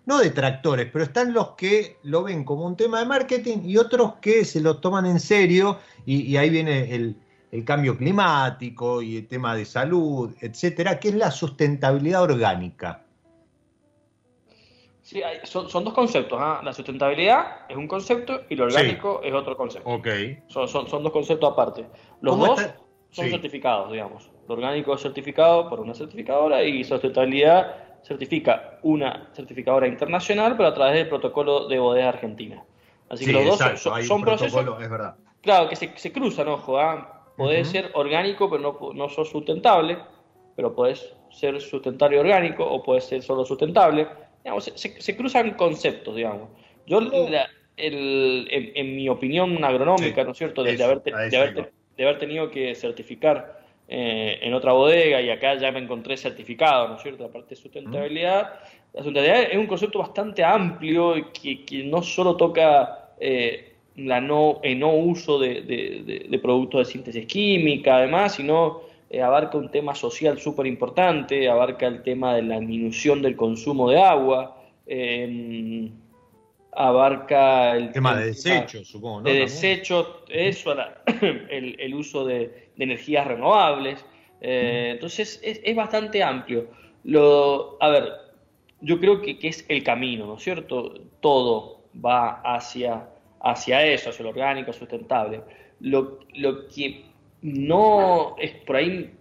no detractores, pero están los que lo ven como un tema de marketing y otros que se lo toman en serio y, ahí viene el, cambio climático y el tema de salud, etcétera, que es la sustentabilidad orgánica. Sí, son, dos conceptos. ¿ah? La sustentabilidad es un concepto y lo orgánico es otro concepto. Ok. Son, son, dos conceptos aparte. Los dos son certificados, digamos. Lo orgánico es certificado por una certificadora y sustentabilidad certifica una certificadora internacional, pero a través del protocolo de bodega argentina. Así que los dos son, procesos. Es verdad. Claro, que se, cruzan, ojo. ¿ah? Podés ser orgánico, pero no, no sos sustentable, pero podés ser sustentable y orgánico, o podés ser solo sustentable. Digamos, se, cruzan conceptos, digamos. Yo, en, mi opinión agronómica, ¿no es cierto?, de, haber, de haber tenido que certificar eh, en otra bodega y acá ya me encontré certificado, ¿no es cierto? La parte de sustentabilidad. La sustentabilidad es un concepto bastante amplio que, que no solo toca eh, la no, el no uso de, productos de síntesis química, además, sino eh, abarca un tema social súper importante, abarca el tema de la disminución del consumo de agua abarca el tema de desechos, supongo. ¿no? De desechos, eso, el, uso de, energías renovables. Eh, entonces es, bastante amplio. Lo, a ver, yo creo que, es el camino, ¿no es cierto? Todo va hacia, hacia eso, hacia lo orgánico, sustentable. Lo, lo que no es por ahí,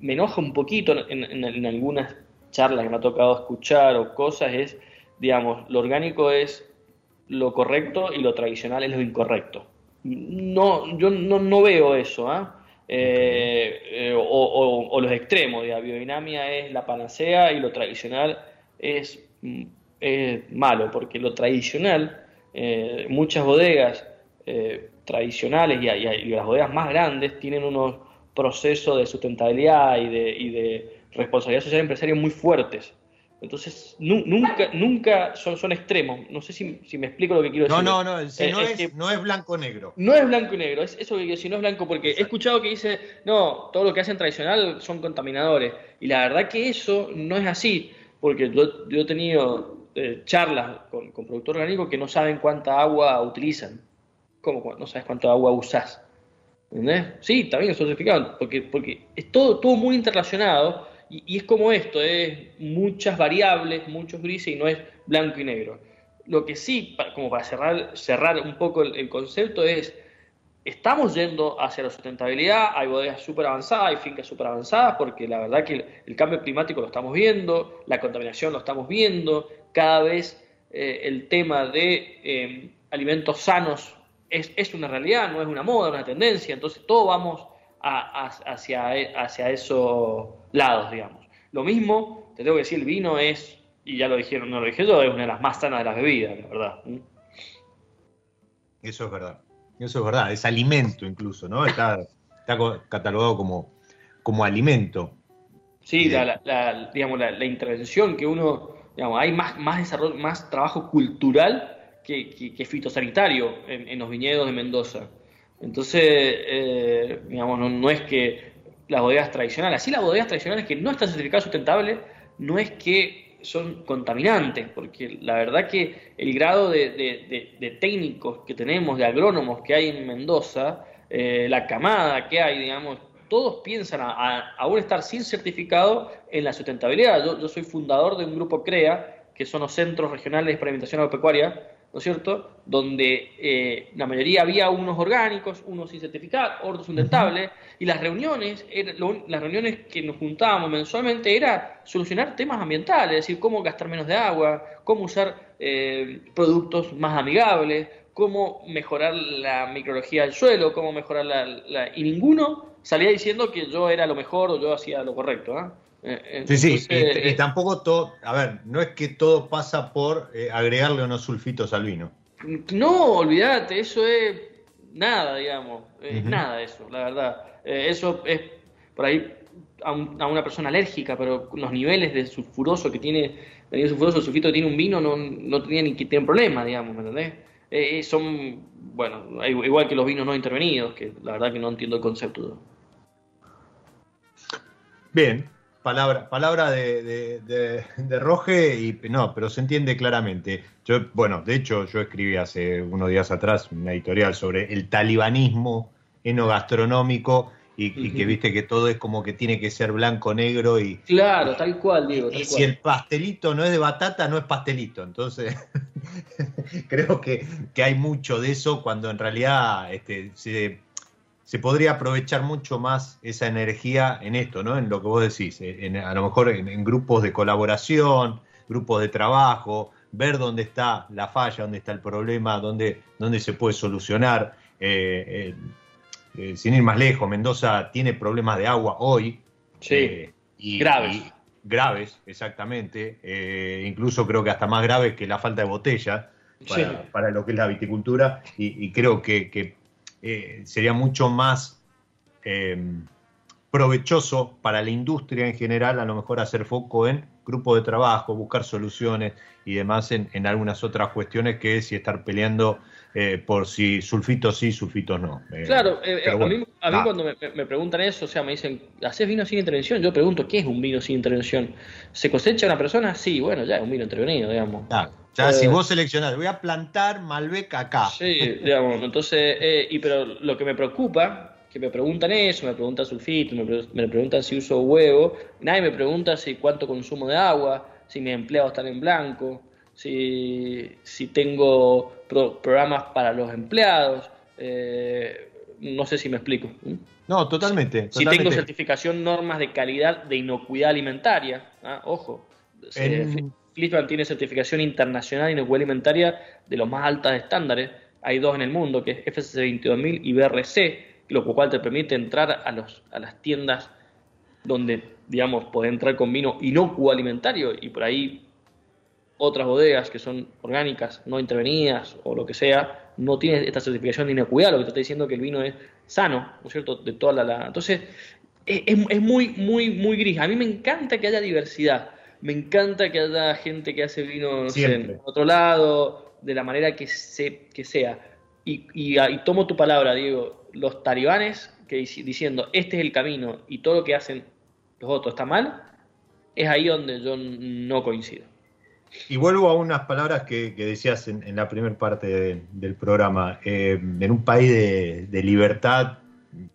me enoja un poquito en, en algunas charlas que me ha tocado escuchar o cosas, es, digamos, lo orgánico es lo correcto y lo tradicional es lo incorrecto. No, yo no, veo eso, ¿ah? eh, eh, o, los extremos, la biodinamia es la panacea y lo tradicional es, mm, malo, porque lo tradicional, eh, muchas bodegas tradicionales y, y, las bodegas más grandes tienen unos procesos de sustentabilidad y de, y de responsabilidad social empresaria muy fuertes. Entonces, nunca, nunca son, son extremos. No sé si, me explico lo que quiero decir. No, no, no, si no, es, no es blanco-negro. No es blanco-negro, es eso que si no es blanco, porque he escuchado que dice, no, todo lo que hacen tradicional son contaminadores. Y la verdad que eso no es así, porque yo, he tenido eh, charlas con, con productores orgánicos que no saben cuánta agua utilizan. ¿Cómo? No sabes cuánta agua usás. ¿Entendés? Sí, también es certificado, porque, porque es todo, todo muy interrelacionado y, es como esto, es muchas variables, muchos grises y no es blanco y negro. Lo que sí, como para cerrar, cerrar un poco el, concepto, es, estamos yendo hacia la sustentabilidad, hay bodegas súper avanzadas, hay fincas súper avanzadas, porque la verdad que el, cambio climático lo estamos viendo, la contaminación lo estamos viendo, cada vez eh, el tema de eh, alimentos sanos es, es, una realidad, no es una moda, una tendencia, entonces todos vamos hacia, hacia esos lados, digamos. Lo mismo, te tengo que decir, el vino es, y ya lo dijeron, no lo dije yo, es una de las más sanas de las bebidas, la verdad. Eso es verdad. Eso es verdad, es alimento incluso, ¿no? Está, está catalogado como, como alimento. Sí, la, digamos, la, intervención que uno, digamos, hay más, más desarrollo, más trabajo cultural que, que, fitosanitario en, en, los viñedos de Mendoza. Entonces, eh, digamos, no, es que las bodegas tradicionales, así las bodegas tradicionales que no están certificadas sustentables, no es que son contaminantes, porque la verdad que el grado de, técnicos que tenemos, de agrónomos que hay en Mendoza, eh, la camada que hay, digamos, todos piensan a, aún estar sin certificado en la sustentabilidad. Yo, yo soy fundador de un grupo CREA, que son los Centros Regionales de Experimentación Agropecuaria, ¿no es cierto? Donde eh, la mayoría había unos orgánicos, unos sin certificar, otros sustentables, y las reuniones, las reuniones que nos juntábamos mensualmente era solucionar temas ambientales, es decir, cómo gastar menos de agua, cómo usar eh, productos más amigables, cómo mejorar la microbiología del suelo, cómo mejorar la, Y ninguno salía diciendo que yo era lo mejor o yo hacía lo correcto. ¿ah? Eh, sí, sí, y, tampoco todo, a ver, no es que todo pasa por eh, agregarle unos sulfitos al vino. No, olvídate, eso es, nada, digamos, eh, nada eso, la verdad. Eh, eso es por ahí a, una persona alérgica, pero los niveles de sulfuroso que tiene, de sulfuroso, el sulfito que tiene un vino no, no tenía ni que tener problema, digamos, ¿me entendés? Eh, son, bueno, igual que los vinos no intervenidos, que la verdad que no entiendo el concepto. Bien, palabra, palabra de, de, Roge y no, pero se entiende claramente. Yo, bueno, de hecho, yo escribí hace unos días atrás una editorial sobre el talibanismo enogastronómico y, que viste que todo es como que tiene que ser blanco, negro y. Claro, tal cual, digo. y si el pastelito no es de batata, no es pastelito. Entonces, creo que, que, hay mucho de eso cuando en realidad este, se se podría aprovechar mucho más esa energía en esto, ¿no? En lo que vos decís, a lo mejor en, grupos de colaboración, grupos de trabajo, ver dónde está la falla, dónde está el problema, dónde, dónde se puede solucionar. Eh, eh, eh, sin ir más lejos, Mendoza tiene problemas de agua hoy. Sí, y, graves. graves, exactamente. incluso creo que hasta más graves que la falta de botella para, lo que es la viticultura. Y, creo que eh, sería mucho más em, provechoso para la industria en general, a lo mejor hacer foco en grupos de trabajo, buscar soluciones y demás en, algunas otras cuestiones que si estar peleando eh, por si sulfitos sí, sulfitos no. Eh, claro, a, mí, cuando me, preguntan eso, o sea, me dicen, ¿haces vino sin intervención? Yo pregunto, ¿qué es un vino sin intervención? ¿Se cosecha una persona? Sí, bueno, ya es un vino intervenido, digamos. Ya, si vos seleccionás, voy a plantar Malbec acá. Sí, digamos, entonces, eh, y pero lo que me preocupa, que me preguntan eso, me preguntan sulfito, me, me preguntan si uso huevo, nadie me pregunta si cuánto consumo de agua, si mis empleados están en blanco, si, si tengo programas para los empleados, eh, no sé si me explico. No, totalmente. Si, tengo certificación, normas de calidad de inocuidad alimentaria, ¿ah? ojo. Cliffman tiene certificación internacional inocuidad alimentaria de los más altos estándares. Hay dos en el mundo, que es FSC 22000 y BRC, lo cual te permite entrar a, los, a las tiendas donde, digamos, podés entrar con vino inocuo alimentario y por ahí otras bodegas que son orgánicas, no intervenidas o lo que sea, no tienen esta certificación de inocuidad, lo que te está diciendo que el vino es sano, ¿no es cierto?, de toda la... Entonces, es, es, muy, muy, muy gris. A mí me encanta que haya diversidad me encanta que haya gente que hace vino en otro lado, de la manera que, se, que sea. Y, y, tomo tu palabra, Diego, los talibanes que diciendo este es el camino y todo lo que hacen los otros está mal, es ahí donde yo no coincido. Y vuelvo a unas palabras que, decías en, la primera parte del programa. Eh, en un país de, libertad,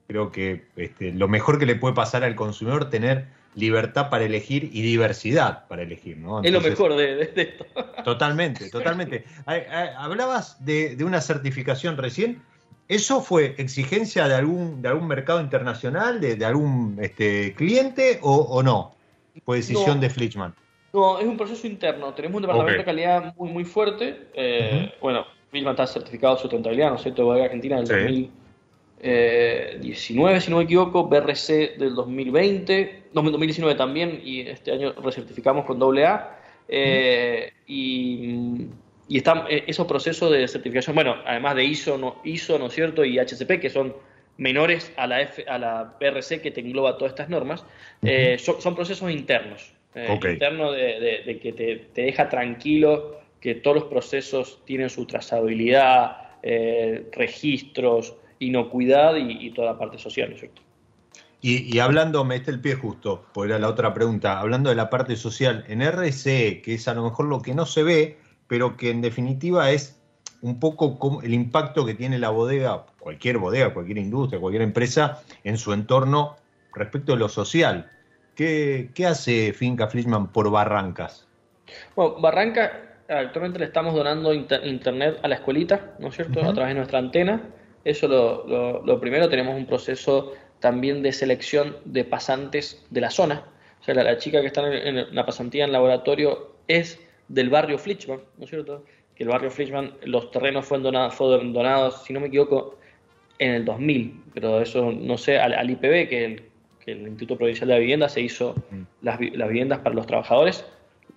creo que este, lo mejor que le puede pasar al consumidor tener libertad para elegir y diversidad para elegir, ¿no? es lo mejor de, esto. Totalmente, totalmente. Hablabas de, una certificación recién. ¿Eso fue exigencia de algún, de algún mercado internacional, de, algún este, cliente o, no? ¿Fue decisión de Flichman? No, es un proceso interno. Tenemos un departamento de calidad muy, muy fuerte. Eh, bueno, Flichman está certificado de sustentabilidad, ¿no es cierto? De Argentina en el 2019, si no me equivoco, BRC del 2020, 2019 también, y este año recertificamos con AA. Eh, y, y están eh, esos procesos de certificación, bueno, además de ISO, no, ISO, ¿no es cierto? Y HCP, que son menores a la, F, a la BRC que te engloba todas estas normas, eh, son, procesos internos. Internos de, que te, te, deja tranquilo que todos los procesos tienen su trazabilidad, registros, inocuidad y, toda la parte social, ¿no es cierto? Y, hablando, me está el pie justo, porque era la otra pregunta, hablando de la parte social, en RCE, que es a lo mejor lo que no se ve, pero que en definitiva es un poco el impacto que tiene la bodega, cualquier bodega, cualquier industria, cualquier empresa, en su entorno respecto a lo social. ¿Qué, hace Finca Flichman por Barrancas? Bueno, Barrancas, actualmente le estamos donando internet a la escuelita, ¿no es cierto?, a través de nuestra antena. Eso lo, lo, primero, tenemos un proceso también de selección de pasantes de la zona. O sea, la, chica que está en, la pasantía en laboratorio es del barrio Flichman, ¿no es cierto? Que el barrio Flichman, los terrenos fueron donados, fueron donados si no me equivoco, en el 2000, pero eso no sé, al, IPB, que el, que el Instituto Provincial de la Vivienda se hizo mm. las, las, viviendas para los trabajadores,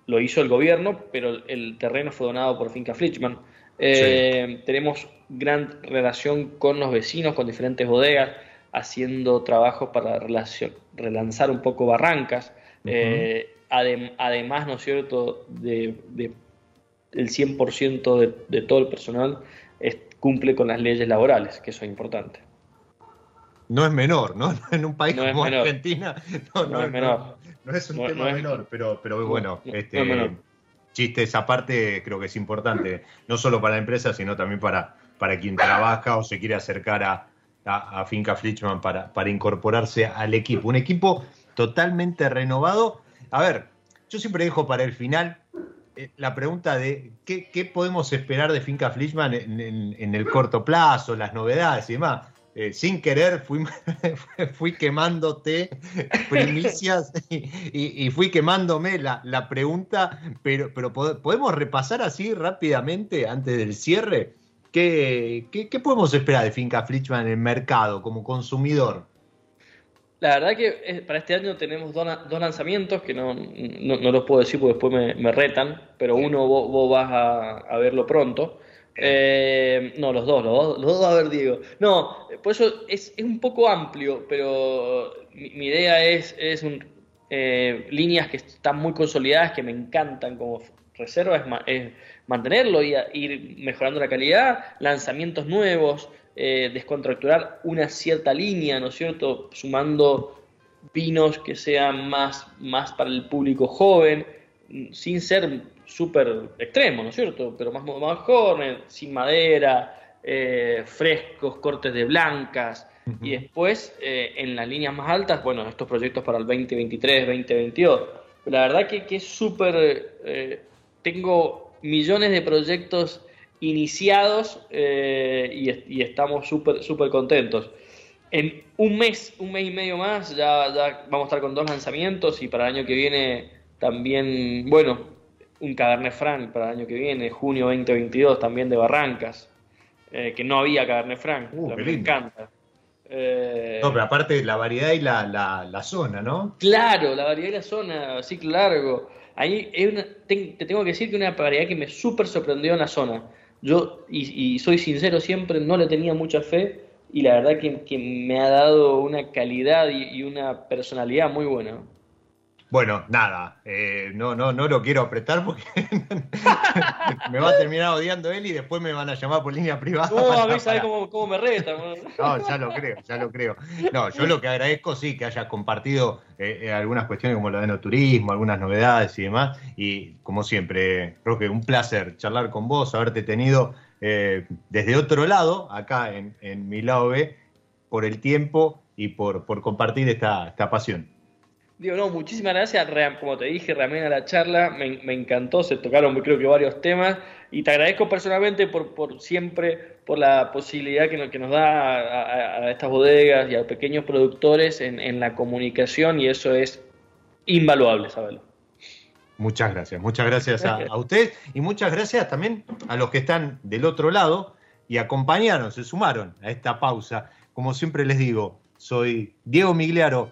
lo hizo el gobierno, pero el terreno fue donado por Finca Flichman. Eh, tenemos gran relación con los vecinos, con diferentes bodegas, haciendo trabajos para relanzar un poco Barrancas. Eh, además, ¿no es cierto?, de, el 100% de, todo el personal cumple con las leyes laborales, que eso es importante. No es menor, ¿no? En un país como Argentina no, es menor. No, es un tema menor, pero, pero bueno, este, chistes aparte creo que es importante, no solo para la empresa, sino también para, para quien trabaja o se quiere acercar a, a, Finca Flichman para, para incorporarse al equipo. Un equipo totalmente renovado. A ver, yo siempre dejo para el final eh, la pregunta de qué, podemos esperar de Finca Flichman en, el corto plazo, las novedades y demás. Eh, sin querer fui, fui quemándote primicias y, fui quemándome la, pregunta, pero, pero podemos repasar así rápidamente antes del cierre. ¿Qué, qué, podemos esperar de Finca Flichman en el mercado como consumidor? La verdad que eh, para este año tenemos dos, lanzamientos que no, no, los puedo decir porque después me, retan, pero uno vos, vas a, verlo pronto. Eh, no, los dos, los dos, a ver, Diego. No, por eso es, un poco amplio, pero mi, idea es, es eh, líneas que están muy consolidadas, que me encantan como reserva, es, mantenerlo y ir mejorando la calidad, lanzamientos nuevos, eh, descontracturar una cierta línea, ¿no es cierto? Sumando vinos que sean más, más para el público joven, sin ser súper extremo, ¿no es cierto? Pero más, más joven, sin madera, eh, frescos, cortes de blancas. Y después, eh, en las líneas más altas, bueno, estos proyectos para el 2023, 2022. La verdad que, que es súper... tengo millones de proyectos iniciados eh, y, estamos súper súper contentos. En un mes, un mes y medio más, ya, ya vamos a estar con dos lanzamientos y para el año que viene también, bueno, un Cabernet Franc para el año que viene, junio 2022, también de Barrancas, eh, que no había Cabernet Franc, uh, me encanta. Eh, no, pero aparte la variedad y la, la, zona, ¿no? Claro, la variedad y la zona, ciclo largo. Ahí te, tengo que decir que una variedad que me súper sorprendió en la zona. Yo, y, soy sincero, siempre no le tenía mucha fe y la verdad que, me ha dado una calidad y, una personalidad muy buena. Bueno, nada, eh, no, no, no lo quiero apretar porque me va a terminar odiando él y después me van a llamar por línea privada. No, a mí sabes cómo, me reta. No, ya lo creo, ya lo creo. No, yo lo que agradezco sí que haya compartido eh, eh, algunas cuestiones como lo de no turismo, algunas novedades y demás. Y como siempre, creo que un placer charlar con vos, haberte tenido desde otro lado, acá en, en mi lado B, por el tiempo y por, por compartir esta, esta pasión. Digo, no, muchísimas gracias. Como te dije, realmente a la charla, me, encantó. Se tocaron, creo que, varios temas. Y te agradezco personalmente por, por siempre, por la posibilidad que nos, que nos da a, estas bodegas y a pequeños productores en, la comunicación. Y eso es invaluable, saberlo. Muchas gracias, muchas gracias a, a, usted y muchas gracias también a los que están del otro lado y acompañaron, se sumaron a esta pausa. Como siempre les digo, soy Diego Migliaro